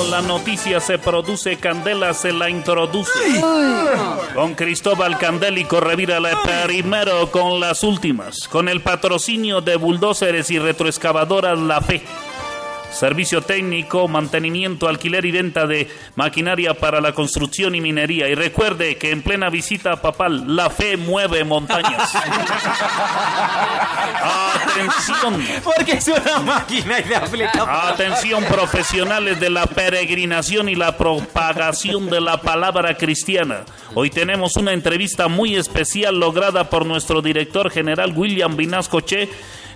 Cuando la noticia se produce, Candela se la introduce. Con Cristóbal Candélico revírala primero con las últimas. Con el patrocinio de bulldozers y retroexcavadoras La Fe. Servicio técnico, mantenimiento, alquiler y venta de maquinaria para la construcción y minería. Y recuerde que en plena visita papal, la fe mueve montañas. Atención. Porque es una máquina y de Atención profesionales de la peregrinación y la propagación de la palabra cristiana. Hoy tenemos una entrevista muy especial lograda por nuestro director general William Vinasco Che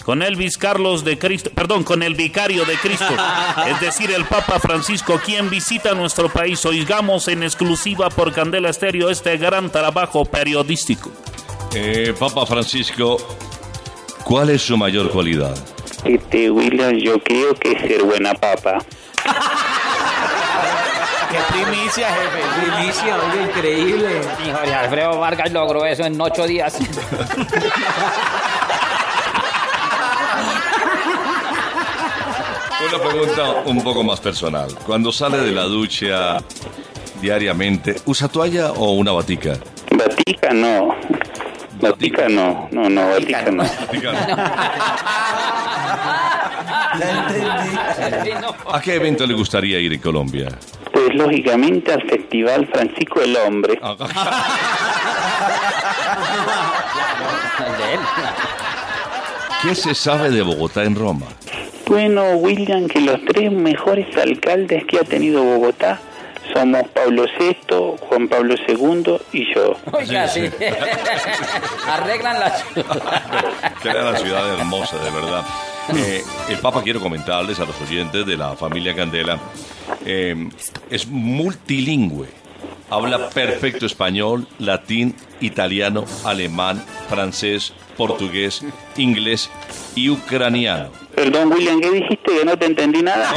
con Elvis Carlos de Cristo, perdón, con el vicario de Cristo, es decir, el Papa Francisco, quien visita nuestro país. Oigamos en exclusiva por Candela Estéreo este gran trabajo periodístico. Eh, Papa Francisco, ¿cuál es su mayor cualidad? Este, William, yo creo que es ser buena papa. ¡Qué primicia, jefe! Primicia, oye, increíble. Y Jorge Alfredo Vargas logró eso en ocho días. Una pregunta un poco más personal. Cuando sale de la ducha diariamente, ¿usa toalla o una batica? Batica no. Batica no. No, no, batica no. ¿A qué evento le gustaría ir en Colombia? Pues lógicamente al Festival Francisco el Hombre. ¿Qué se sabe de Bogotá en Roma? Bueno, William, que los tres mejores alcaldes que ha tenido Bogotá somos Pablo VI, Juan Pablo II y yo. Oiga, sí. Arreglan la ciudad. La ciudad hermosa, de verdad. Eh, el Papa quiero comentarles a los oyentes de la familia Candela, eh, es multilingüe. Habla perfecto español, latín, italiano, alemán, francés, portugués, inglés y ucraniano. Perdón, William, ¿qué dijiste? Que no te entendí nada.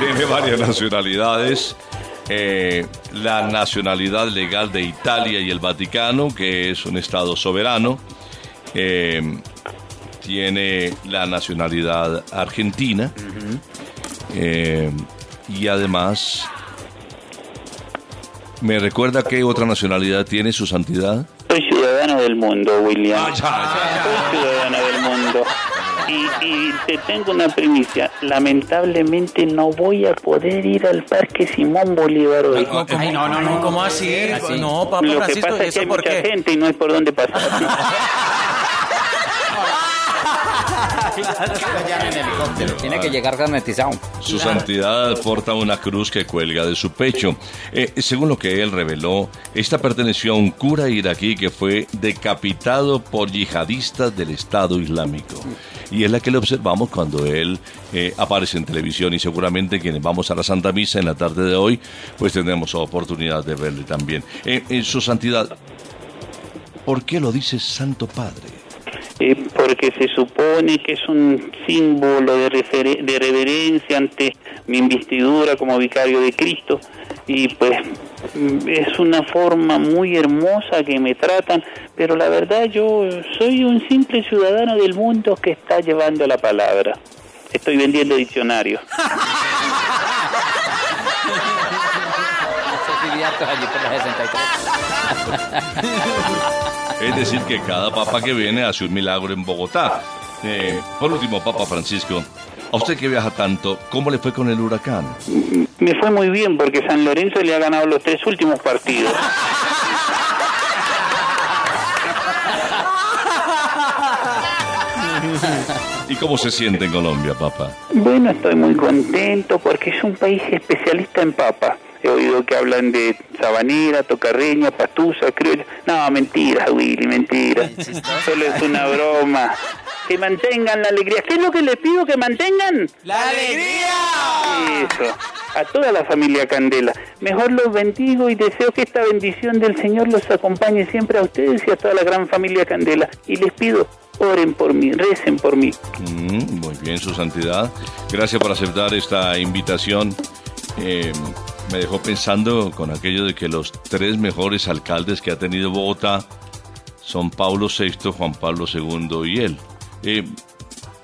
Tiene varias nacionalidades. Eh, la nacionalidad legal de Italia y el Vaticano, que es un Estado soberano. Eh, tiene la nacionalidad argentina. Eh, y además, ¿me recuerda qué otra nacionalidad tiene su santidad? Soy ciudadano del mundo, William. Soy ciudadano del mundo. Y, y te tengo una primicia. Lamentablemente no voy a poder ir al Parque Simón Bolívar hoy. Ay, no, no, no, ¿cómo así? No, Papa Lo que Francisco, pasa ¿y es que hay mucha qué? gente y no hay por dónde pasar. Tiene que llegar garantizado. Su santidad porta una cruz que cuelga de su pecho. Eh, según lo que él reveló, esta perteneció a un cura iraquí que fue decapitado por yihadistas del Estado Islámico. Y es la que le observamos cuando él eh, aparece en televisión y seguramente quienes vamos a la Santa Misa en la tarde de hoy, pues tendremos oportunidad de verle también. Eh, eh, su santidad, ¿por qué lo dice Santo Padre? Eh, porque se supone que es un símbolo de, de reverencia ante mi investidura como vicario de Cristo y pues mm, es una forma muy hermosa que me tratan, pero la verdad yo soy un simple ciudadano del mundo que está llevando la palabra. Estoy vendiendo diccionarios. Es decir, que cada papa que viene hace un milagro en Bogotá. Eh, por último, Papa Francisco, a usted que viaja tanto, ¿cómo le fue con el huracán? Me fue muy bien porque San Lorenzo le ha ganado los tres últimos partidos. ¿Y cómo se siente en Colombia, Papa? Bueno, estoy muy contento porque es un país especialista en papa. He oído que hablan de sabanera, tocarreña, patusa, criolla. No, mentira, Willy, mentira. Solo es una broma. Que mantengan la alegría. ¿Qué es lo que les pido que mantengan? ¡La alegría! Eso. A toda la familia Candela. Mejor los bendigo y deseo que esta bendición del Señor los acompañe siempre a ustedes y a toda la gran familia Candela. Y les pido, oren por mí, recen por mí. Mm, muy bien, Su Santidad. Gracias por aceptar esta invitación. Eh, me dejó pensando con aquello de que los tres mejores alcaldes que ha tenido Bogotá son Pablo VI, Juan Pablo II y él. Eh,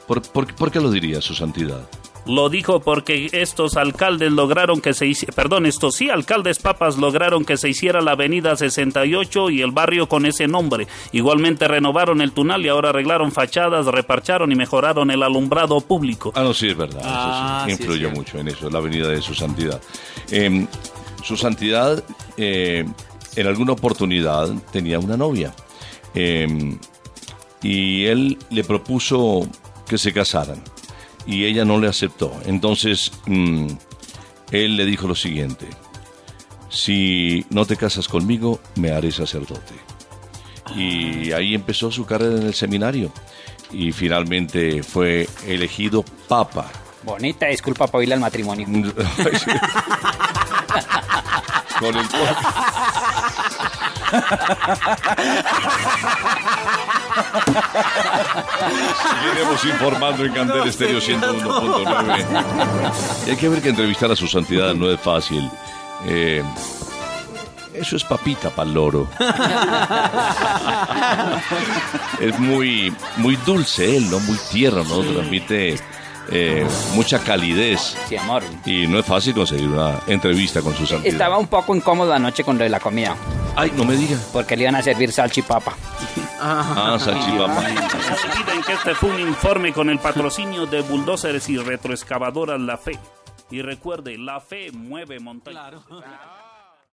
¿por, qué lo diría su santidad? Lo dijo porque estos alcaldes lograron que se hiciera, perdón, estos sí alcaldes papas lograron que se hiciera la avenida 68 y el barrio con ese nombre. Igualmente renovaron el túnel y ahora arreglaron fachadas, reparcharon y mejoraron el alumbrado público. Ah, no, sí, es verdad. Ah, eso sí, sí, influyó mucho en eso, la venida de su santidad. Eh, su santidad, eh, en alguna oportunidad, tenía una novia. Eh, y él le propuso que se casaran. Y ella no le aceptó. Entonces, mm, él le dijo lo siguiente. Si no te casas conmigo, me haré sacerdote. Y ahí empezó su carrera en el seminario. Y finalmente fue elegido papa. Bonita disculpa para oírle al matrimonio. Con el Seguiremos informando en Candel Estéreo 101.9. Y hay que ver que entrevistar a su santidad no es fácil. Eh, eso es papita para el loro. es muy, muy dulce él, ¿no? Muy tierno, ¿no? Transmite eh, mucha calidez. Sí, amor. Y no es fácil conseguir una entrevista con su santidad. Estaba un poco incómodo anoche con lo de la comida, Ay, no me diga. porque le iban a servir salchipapa. Ah, salchipapa. No se olviden que este fue un informe con el patrocinio de bulldozers y retroexcavadoras La Fe. Y recuerde, la fe mueve montañas.